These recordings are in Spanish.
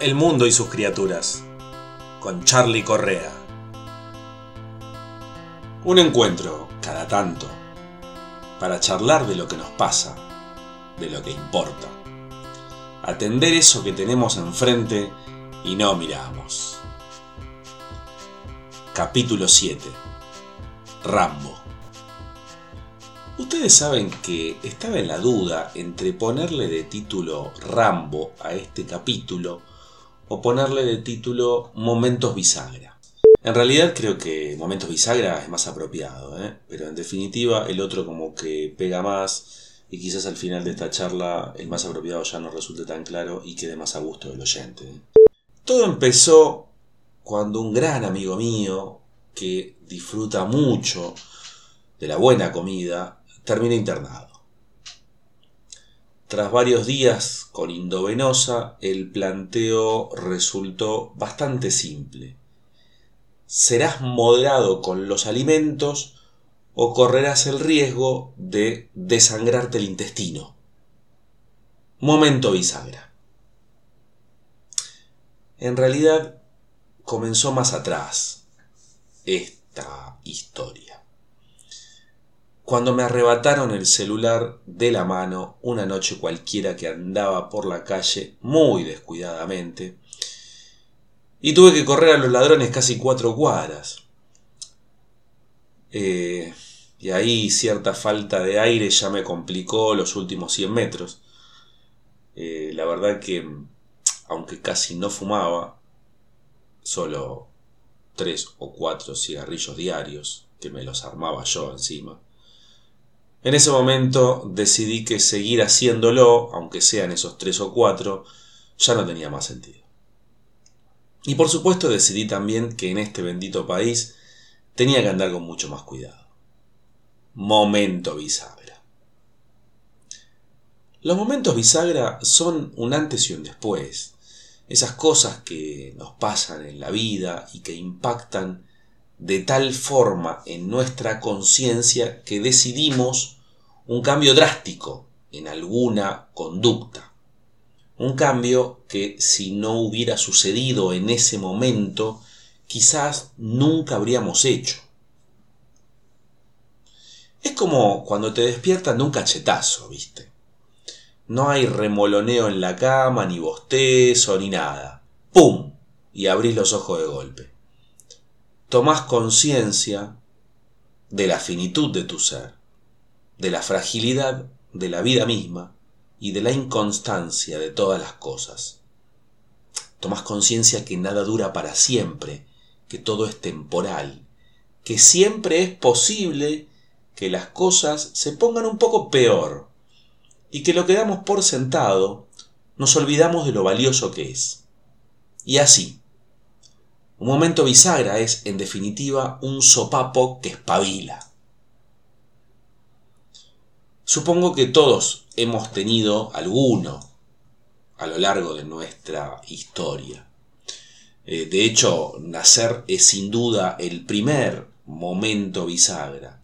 El mundo y sus criaturas, con Charlie Correa. Un encuentro, cada tanto, para charlar de lo que nos pasa, de lo que importa. Atender eso que tenemos enfrente y no miramos. Capítulo 7. Rambo. Ustedes saben que estaba en la duda entre ponerle de título Rambo a este capítulo o ponerle de título Momentos Bisagra. En realidad creo que Momentos Bisagra es más apropiado, ¿eh? pero en definitiva el otro como que pega más y quizás al final de esta charla el más apropiado ya no resulte tan claro y quede más a gusto del oyente. ¿eh? Todo empezó cuando un gran amigo mío que disfruta mucho de la buena comida termina internado. Tras varios días con indovenosa, el planteo resultó bastante simple. Serás moderado con los alimentos o correrás el riesgo de desangrarte el intestino. Momento bisagra. En realidad comenzó más atrás esta historia cuando me arrebataron el celular de la mano una noche cualquiera que andaba por la calle muy descuidadamente y tuve que correr a los ladrones casi cuatro cuadras. Eh, y ahí cierta falta de aire ya me complicó los últimos 100 metros. Eh, la verdad que, aunque casi no fumaba, solo tres o cuatro cigarrillos diarios, que me los armaba yo encima, en ese momento decidí que seguir haciéndolo, aunque sean esos tres o cuatro, ya no tenía más sentido. Y por supuesto decidí también que en este bendito país tenía que andar con mucho más cuidado. Momento bisagra. Los momentos bisagra son un antes y un después. Esas cosas que nos pasan en la vida y que impactan de tal forma en nuestra conciencia que decidimos un cambio drástico en alguna conducta. Un cambio que si no hubiera sucedido en ese momento, quizás nunca habríamos hecho. Es como cuando te despiertan de un cachetazo, ¿viste? No hay remoloneo en la cama, ni bostezo, ni nada. ¡Pum! Y abrís los ojos de golpe tomás conciencia de la finitud de tu ser, de la fragilidad de la vida misma y de la inconstancia de todas las cosas. Tomás conciencia que nada dura para siempre, que todo es temporal, que siempre es posible que las cosas se pongan un poco peor y que lo que damos por sentado nos olvidamos de lo valioso que es. Y así, un momento bisagra es, en definitiva, un sopapo que espabila. Supongo que todos hemos tenido alguno a lo largo de nuestra historia. Eh, de hecho, nacer es sin duda el primer momento bisagra.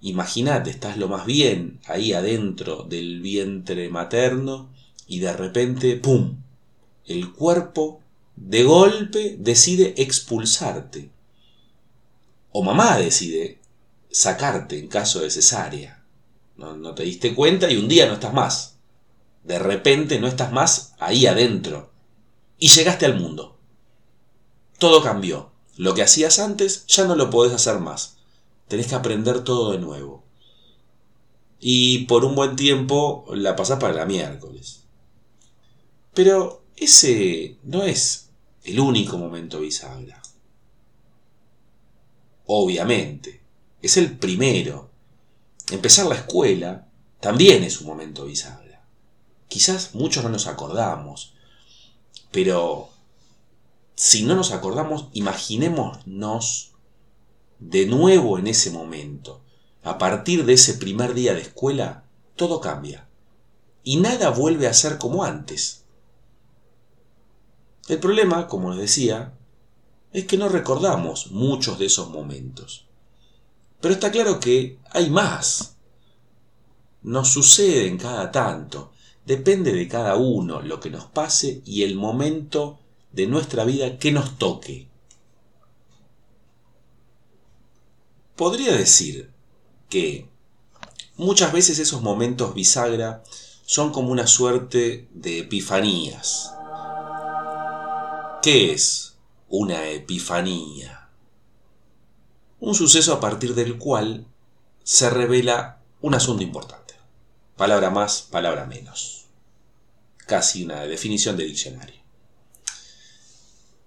Imagínate, estás lo más bien ahí adentro del vientre materno y de repente, ¡pum! El cuerpo de golpe decide expulsarte. O mamá decide sacarte en caso de cesárea. No, te diste cuenta y un día no estás más. De repente no estás más ahí adentro. Y llegaste al mundo. Todo cambió. Lo que hacías antes ya no lo podés hacer más. Tenés que aprender todo de nuevo. Y por un buen tiempo la pasás para la miércoles. Pero ese no es el único momento bisagra. Obviamente, es el primero. Empezar la escuela también es un momento bisagra. Quizás muchos no nos acordamos, pero si no nos acordamos, imaginémonos de nuevo en ese momento. A partir de ese primer día de escuela, todo cambia. Y nada vuelve a ser como antes. El problema, como les decía, es que no recordamos muchos de esos momentos. Pero está claro que hay más. Nos suceden cada tanto, Depende de cada uno lo que nos pase y el momento de nuestra vida que nos toque. Podría decir que muchas veces esos momentos bisagra son como una suerte de epifanías. ¿Qué es una epifanía? Un suceso a partir del cual se revela un asunto importante. Palabra más, palabra menos. Casi una definición de diccionario.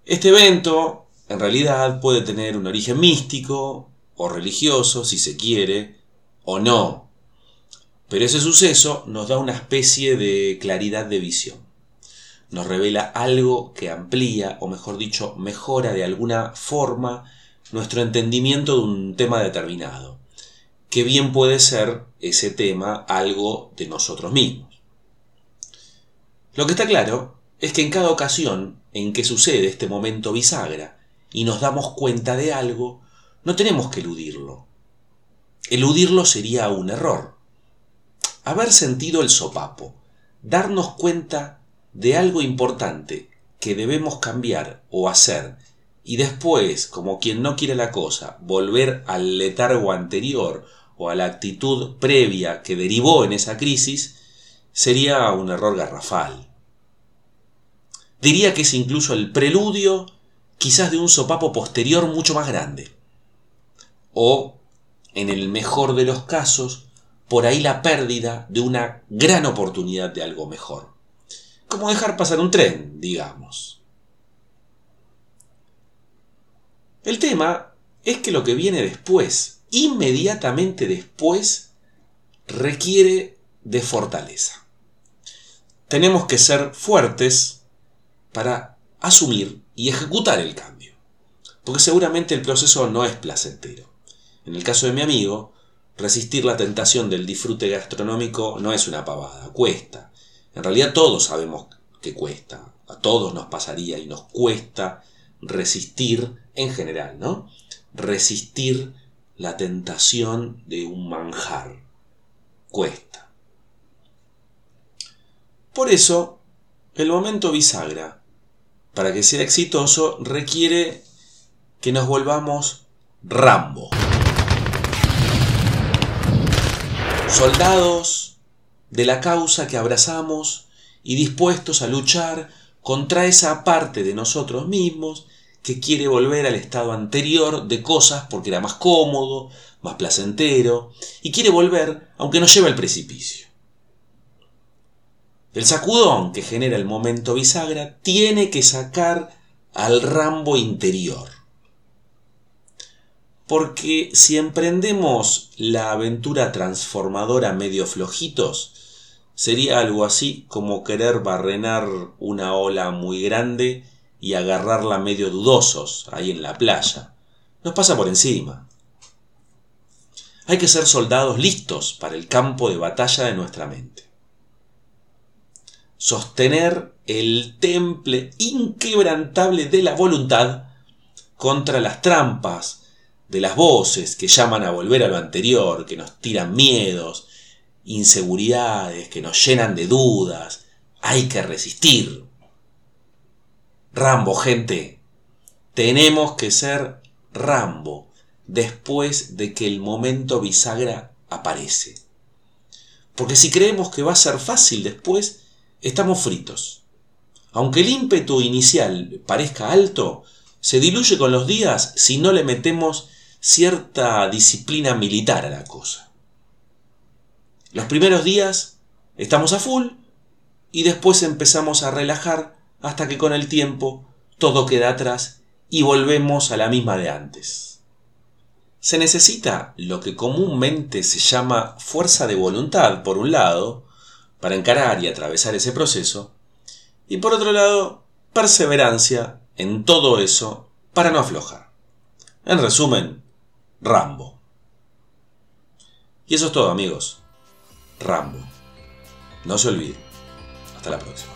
Este evento, en realidad, puede tener un origen místico o religioso, si se quiere, o no. Pero ese suceso nos da una especie de claridad de visión. Nos revela algo que amplía, o mejor dicho, mejora de alguna forma nuestro entendimiento de un tema determinado que bien puede ser ese tema algo de nosotros mismos. Lo que está claro es que en cada ocasión en que sucede este momento bisagra y nos damos cuenta de algo, no tenemos que eludirlo. Eludirlo sería un error. Haber sentido el sopapo, darnos cuenta de algo importante que debemos cambiar o hacer y después, como quien no quiere la cosa, volver al letargo anterior o a la actitud previa que derivó en esa crisis, sería un error garrafal. Diría que es incluso el preludio quizás de un sopapo posterior mucho más grande. O, en el mejor de los casos, por ahí la pérdida de una gran oportunidad de algo mejor. Como dejar pasar un tren, digamos. El tema es que lo que viene después, inmediatamente después, requiere de fortaleza. Tenemos que ser fuertes para asumir y ejecutar el cambio. Porque seguramente el proceso no es placentero. En el caso de mi amigo, resistir la tentación del disfrute gastronómico no es una pavada, cuesta. En realidad todos sabemos que cuesta. A todos nos pasaría y nos cuesta resistir en general, ¿no? Resistir la tentación de un manjar. Cuesta. Por eso, el momento bisagra, para que sea exitoso, requiere que nos volvamos Rambo. Soldados de la causa que abrazamos y dispuestos a luchar contra esa parte de nosotros mismos que quiere volver al estado anterior de cosas porque era más cómodo, más placentero, y quiere volver aunque nos lleve al precipicio. El sacudón que genera el momento bisagra tiene que sacar al rambo interior. Porque si emprendemos la aventura transformadora medio flojitos, Sería algo así como querer barrenar una ola muy grande y agarrarla medio dudosos ahí en la playa. Nos pasa por encima. Hay que ser soldados listos para el campo de batalla de nuestra mente. Sostener el temple inquebrantable de la voluntad contra las trampas de las voces que llaman a volver a lo anterior, que nos tiran miedos, inseguridades que nos llenan de dudas. Hay que resistir. Rambo, gente. Tenemos que ser Rambo después de que el momento bisagra aparece. Porque si creemos que va a ser fácil después, estamos fritos. Aunque el ímpetu inicial parezca alto, se diluye con los días si no le metemos cierta disciplina militar a la cosa. Los primeros días estamos a full y después empezamos a relajar hasta que con el tiempo todo queda atrás y volvemos a la misma de antes. Se necesita lo que comúnmente se llama fuerza de voluntad, por un lado, para encarar y atravesar ese proceso, y por otro lado, perseverancia en todo eso para no aflojar. En resumen, Rambo. Y eso es todo amigos. Rambo. No se olvide. Hasta la próxima.